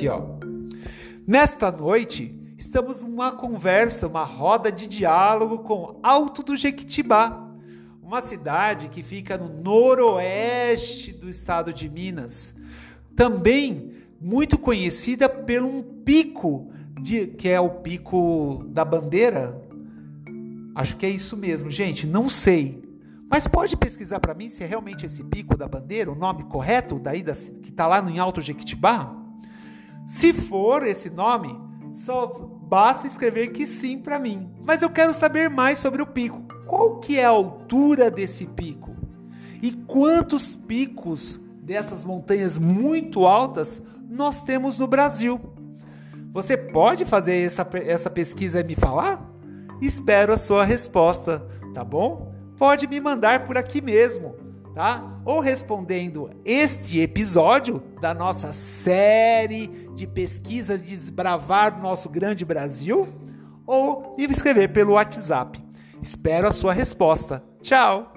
Aqui, ó. Nesta noite, estamos numa conversa, uma roda de diálogo com Alto do Jequitibá, uma cidade que fica no noroeste do estado de Minas. Também muito conhecida por um pico, de, que é o pico da bandeira. Acho que é isso mesmo, gente, não sei. Mas pode pesquisar para mim se é realmente esse pico da bandeira, o nome correto daí da, que está lá no Alto Jequitibá? Se for esse nome, só basta escrever que sim para mim. Mas eu quero saber mais sobre o pico. Qual que é a altura desse pico? E quantos picos dessas montanhas muito altas nós temos no Brasil? Você pode fazer essa, essa pesquisa e me falar? Espero a sua resposta, tá bom? pode me mandar por aqui mesmo, tá? Ou respondendo este episódio da nossa série de pesquisas desbravar o nosso grande Brasil, ou me escrever pelo WhatsApp. Espero a sua resposta. Tchau.